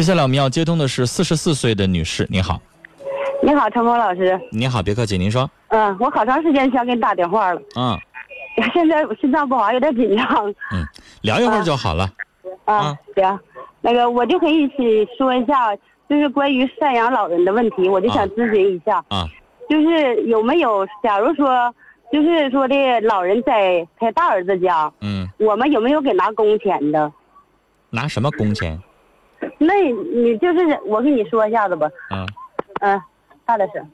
接下来我们要接通的是四十四岁的女士，你好，你好，陈峰老师。你好，别客气，您说，嗯，我好长时间想给你打电话了，嗯。现在心脏不好，有点紧张。嗯，聊一会儿就好了，啊啊，行，那个我就可以一起说一下，就是关于赡养老人的问题，我就想啊咨询一下，啊，就是有没有，假如说，就是说的老人在他大儿子家，嗯，我们有没有给拿工钱的？拿什么工钱？那你就是我跟你说一下子吧，啊，嗯，大点声。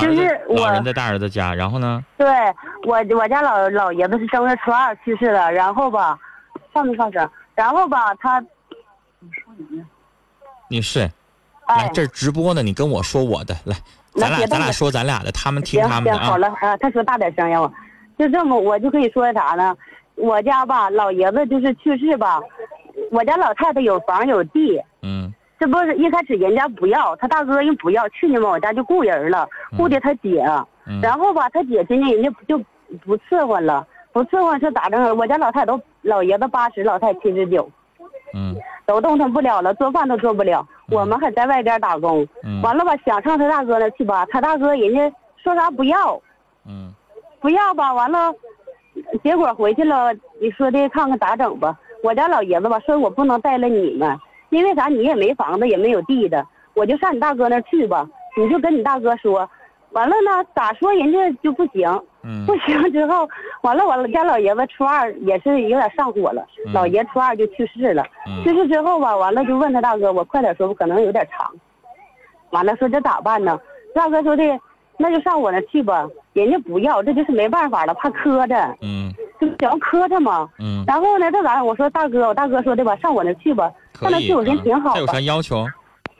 就是，我老人在大儿子家，然后呢？对我，我家老老爷子是正月初二去世的，然后吧，上没上声？然后吧，他，女士，来哎，这直播呢，你跟我说我的，来，咱俩咱俩说咱俩的，他们听他们的啊，好了啊，他说大点声让，我就这么，我就可以说啥呢？我家吧，老爷子就是去世吧，我家老太太有房有地，嗯。这不是一开始人家不要，他大哥人不要，去年嘛我家就雇人了，雇的他姐，嗯。然后吧他姐今年人家就不伺候了，不伺候是咋整？我家老太太都老爷子八十，老太太七十九，嗯。都动弹不了了，做饭都做不了，我们还在外边打工，嗯。完了吧想上他大哥那去吧，他大哥人家说啥不要，嗯。不要吧，完了，结果回去了，你说的看看咋整吧。我家老爷子吧说我不能带了你们，因为啥你也没房子也没有地的，我就上你大哥那儿去吧。你就跟你大哥说，完了呢咋说人家就不行，嗯 不行之后，完了我家老爷子初二也是有点上火了，嗯老爷初二就去世了。嗯去世之后吧，完了就问他大哥，我快点说，我可能有点长。完了说这咋办呢？大哥说的那就上我那去吧，人家不要，这就是没办法了，怕磕碜，嗯就想要磕碜嘛。嗯，然后呢，这咋整？我说大哥，我大哥说的吧，上我那去吧，上那去我寻思挺好的啊有啥。要求？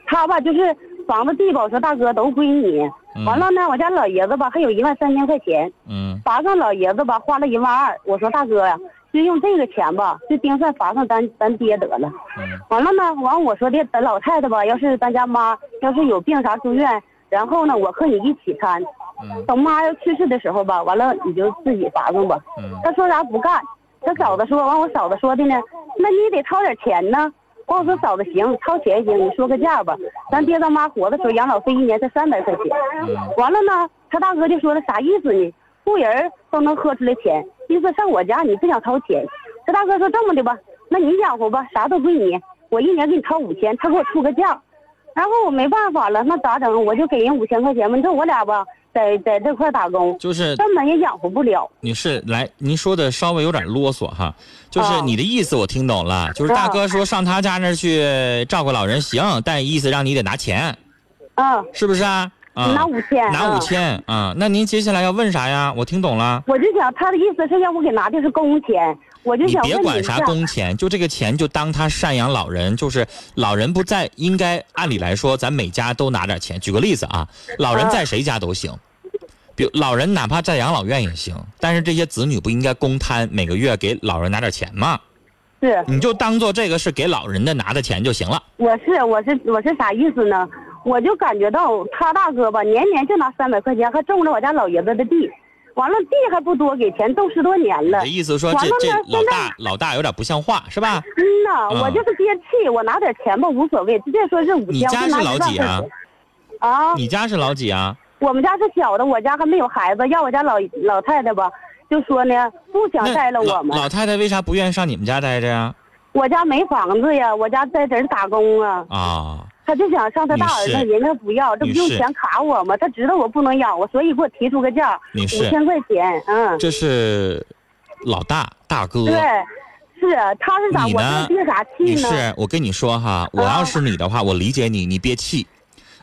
他吧就是房子地吧，我说大哥都归你。嗯完了呢，我家老爷子吧还有一万三千块钱，嗯罚上老爷子吧花了一万二。我说大哥呀，就用这个钱吧，就盯算罚上咱咱爹得了。嗯完了呢，完我说的，咱老太太吧，要是咱家妈要是有病啥住院，然后呢，我和你一起看。嗯等妈要去世的时候吧，完了你就自己砸弄吧。嗯他说啥不干，他嫂子说，完我嫂子说的呢，那你得掏点钱呢。完我说嫂子行，掏钱行，你说个价吧。咱爹咱妈活的时候养老费一年才三百块钱。完了呢，他大哥就说了啥意思呢？雇人都能喝出来钱，意思上我家你不想掏钱。他大哥说这么的吧，那你养活吧，啥都归你，我一年给你掏五千，他给我出个价。然后我没办法了，那咋整？我就给人五千块钱嘛。你说我俩吧，在在这块打工，就是根本也养活不了。你是，来，您说的稍微有点啰嗦哈，就是哦你的意思我听懂了，就是大哥说上他家那儿去照顾老人行，但意思让你得拿钱，嗯，是不是啊？啊，拿五千，嗯拿五千啊，那您接下来要问啥呀？我听懂了，我就想他的意思是让我给拿的是工钱，我就你想别管啥工钱，就这个钱就当他赡养老人，就是老人不在，应该按理来说咱每家都拿点钱。举个例子啊，老人啊在谁家都行。比如老人哪怕在养老院也行，但是这些子女不应该公摊每个月给老人拿点钱吗？是你就当做这个是给老人的拿的钱就行了。我是我是我是啥意思呢？我就感觉到他大哥吧，年年就拿三百块钱，还种着我家老爷子的地，完了地还不多给钱，都十多年了这。意思说这这老大老大有点不像话是吧？嗯呐，嗯我就是憋气，我拿点钱吧无所谓，直接说是五千，你家是老几啊。啊，你家是老几啊？我们家是小的，我家还没有孩子，要我家老老太太吧，就说呢不想那带了我们。老太太为啥不愿意上你们家待着呀？我家没房子呀，我家在这儿打工啊。啊，他就想上他大儿子，人家不要，这不用钱卡我吗？他知道我不能养我，所以给我提出个价，五千块钱。嗯，这是老大大哥。对，是他是咋？我你呢憋啥气呢？是，我跟你说哈，我要是你的话，我理解你，你憋气。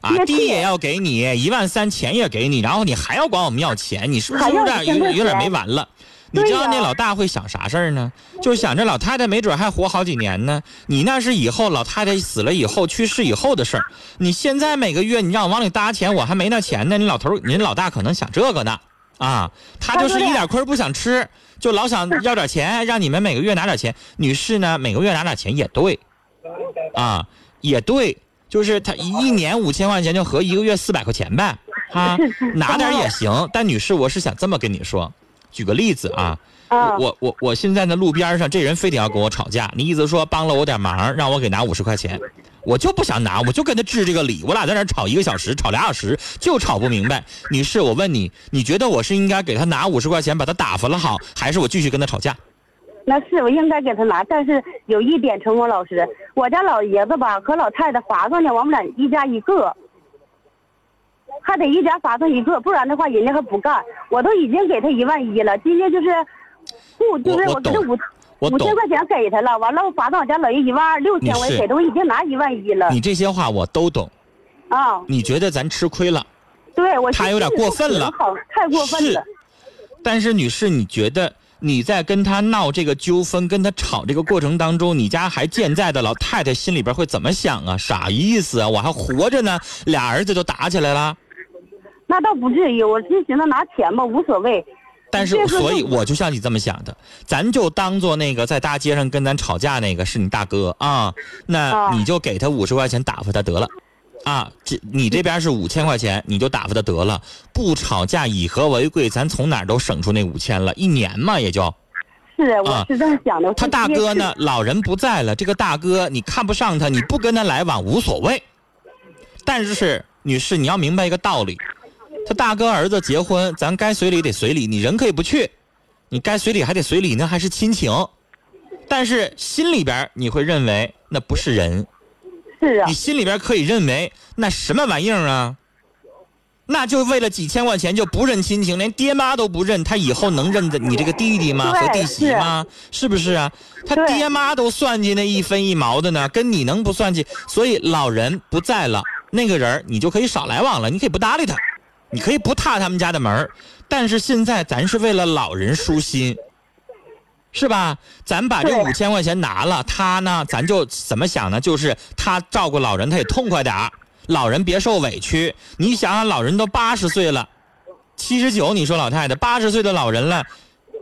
啊，地也要给你，一万三钱也给你，然后你还要管我们要钱，你是不是有点有5000块有点没完了？你知道那老大会想啥事儿呢？就是想着老太太没准还活好几年呢。你那是以后老太太死了以后去世以后的事儿。你现在每个月你让我往里搭钱，我还没那钱呢。你老头儿，您老大可能想这个呢，啊，他就是一点亏不想吃，就老想要点钱，让你们每个月拿点钱。女士呢，每个月拿点钱也对，啊，也对，就是他一年五千块钱就合一个月四百块钱呗，啊，拿点也行。但女士，我是想这么跟你说，举个例子啊，啊，我我我现在呢路边上这人非得要跟我吵架，你意思说帮了我点忙，让我给拿五十块钱，我就不想拿，我就跟他治这个理。我俩在那吵一个小时，吵俩小时，就吵不明白。女士，我问你，你觉得我是应该给他拿五十块钱把他打发了好，还是我继续跟他吵架？那是我应该给他拿，但是有一点，陈红老师，我家老爷子吧和老太太划算呢，我们俩一家一个，还得一家罚他一个，不然的话人家还不干。我都已经给他一万一了，今天就是不就是我我给他五五千块钱给他了，完了我罚到我家老爷一万二，六千我也给他，我已经拿一万一了你这些话我都懂。啊。你觉得咱吃亏了，对我他有点过分了好，太过分了。但是女士，你觉得你在跟他闹这个纠纷、跟他吵这个过程当中，你家还健在的老太太心里边会怎么想啊？啥意思啊？我还活着呢，俩儿子就打起来了。那倒不至于，我就寻思拿钱吧，无所谓。但是这，个所以我就像你这么想的，咱就当做那个在大街上跟咱吵架那个是你大哥啊，那啊你就给他五十块钱打发他得了，啊，这你这边是五千块钱，你就打发他得了，不吵架以和为贵，咱从哪儿都省出那五千了，一年嘛也就。是，我啊是这么想的。他大哥呢，老人不在了，这个大哥你看不上他，你不跟他来往无所谓。但是女士，你要明白一个道理，他大哥儿子结婚，咱该随礼得随礼，你人可以不去，你该随礼还得随礼，那还是亲情。但是心里边你会认为那不是人，是啊你，心里边可以认为那什么玩意儿啊？那就为了几千块钱就不认亲情，连爹妈都不认，他以后能认得你这个弟弟吗？和弟媳吗？是不是啊？他爹妈都算计那一分一毛的呢，跟你能不算计？所以老人不在了，那个人你就可以少来往了，你可以不搭理他，你可以不踏他们家的门儿但是现在咱是为了老人舒心，是吧？咱把这五千块钱拿了，他呢，咱就怎么想呢？就是他照顾老人，他也痛快点儿，老人别受委屈。你想想，老人都八十岁了，七十九，你说老太太八十岁的老人了，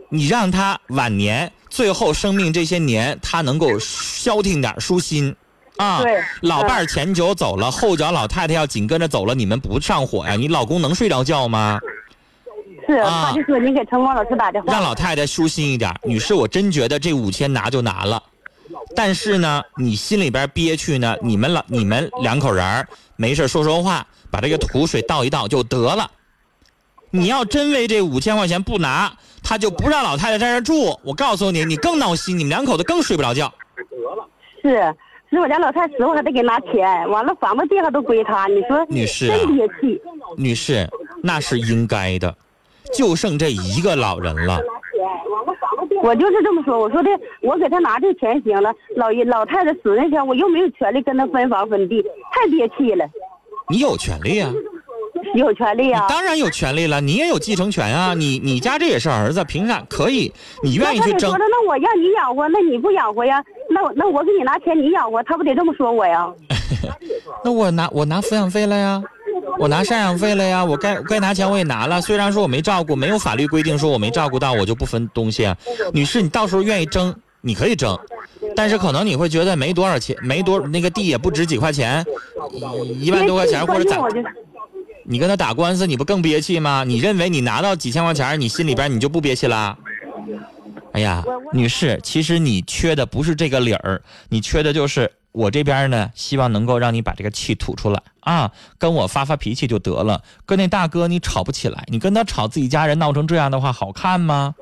你让他晚年最后生命这些年，他能够消停点儿舒心。啊对，老伴儿前脚走了，后脚老太太要紧跟着走了，你们不上火呀？你老公能睡着觉吗？是，啊他就说您给陈光老师打电话，让老太太舒心一点。女士，我真觉得这五千拿就拿了，但是呢，你心里边憋屈呢，你们老你们两口人儿没事说说话，把这个土水倒一倒就得了。你要真为这五千块钱不拿，他就不让老太太在这住。我告诉你，你更闹心，你们两口子更睡不着觉。得了是，是我家老太死我还得给拿钱，完了房子地还都归他，你说女士啊真憋气。女士，那是应该的，就剩这一个老人了。我就是这么说，我说的，我给他拿这钱行了，老爷老太太死那天，我又没有权利跟他分房分地，太憋气了，你有权利啊。有权利啊。当然有权利了，你也有继承权啊！你你家这也是儿子，凭啥可以？你愿意去争那我让你养活，那你不养活呀？那我那我给你拿钱，你养活，他不得这么说我呀？那我拿我拿抚养费了呀，我拿赡养费了呀，我该该拿钱我也拿了。虽然说我没照顾，没有法律规定说我没照顾到我就不分东西啊。女士，你到时候愿意争，你可以争，但是可能你会觉得没多少钱，没多那个地也不值几块钱，一一万多块钱或者咋你跟他打官司，你不更憋气吗？你认为你拿到几千块钱，你心里边你就不憋气啦？哎呀，女士，其实你缺的不是这个理儿，你缺的就是我这边呢，希望能够让你把这个气吐出来啊，跟我发发脾气就得了。跟那大哥你吵不起来，你跟他吵，自己家人闹成这样的话，好看吗？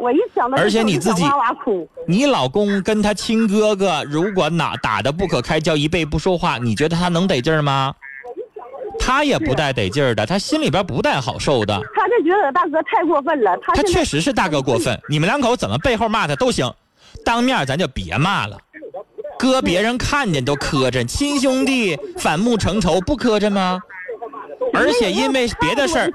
我一想到而且你自己哇哇哭。你老公跟他亲哥哥，如果哪打的不可开交，一辈不说话，你觉得他能得劲儿吗？他也不带得劲儿的，他心里边不带好受的。他就觉得大哥太过分了，他他确实是大哥过分，你们两口怎么背后骂他都行，当面咱就别骂了，搁别人看见都磕碜，亲兄弟反目成仇不磕碜吗？而且因为别的事儿，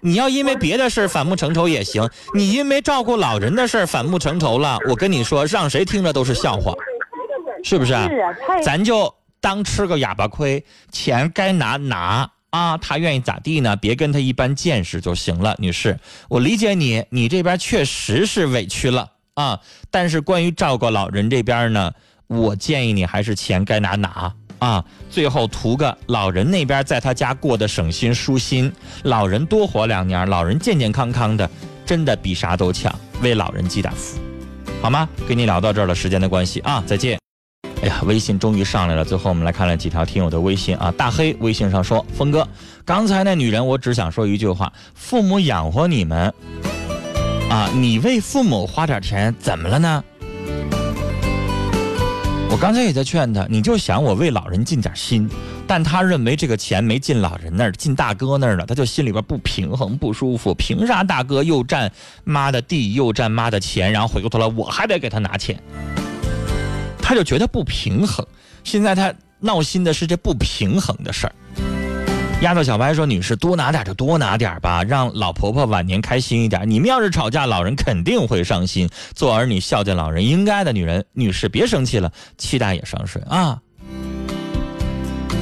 你要因为别的事儿反目成仇也行，你因为照顾老人的事儿反目成仇了，我跟你说，让谁听着都是笑话，是不是啊？是啊，咱就当吃个哑巴亏，钱该拿拿。啊，他愿意咋地呢？别跟他一般见识就行了，女士，我理解你，你这边确实是委屈了。啊，但是关于照顾老人这边呢，我建议你还是钱该拿拿。啊，最后图个老人那边在他家过得省心舒心，老人多活两年，老人健健康康的，真的比啥都强，为老人积点福，好吗？跟你聊到这儿了，时间的关系。啊，再见。哎呀，微信终于上来了。最后我们来看了几条听友的微信啊。大黑微信上说：“峰哥，刚才那女人，我只想说一句话：父母养活你们，啊，你为父母花点钱，怎么了呢？我刚才也在劝他，你就想我为老人尽点心，但他认为这个钱没进老人那儿，进大哥那儿了，他就心里边不平衡、不舒服。凭啥大哥又占妈的地，又占妈的钱，然后回过头来我还得给他拿钱？”他就觉得不平衡，现在他闹心的是这不平衡的事儿。丫头小白说：“女士多拿点就多拿点吧，让老婆婆晚年开心一点。你们要是吵架，老人肯定会伤心。做儿女孝敬老人应该的，女人女士别生气了，气大也伤水啊。”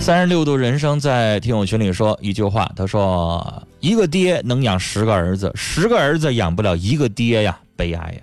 三十六度人生在听友群里说一句话，他说：“一个爹能养十个儿子，十个儿子养不了一个爹呀，悲哀呀。”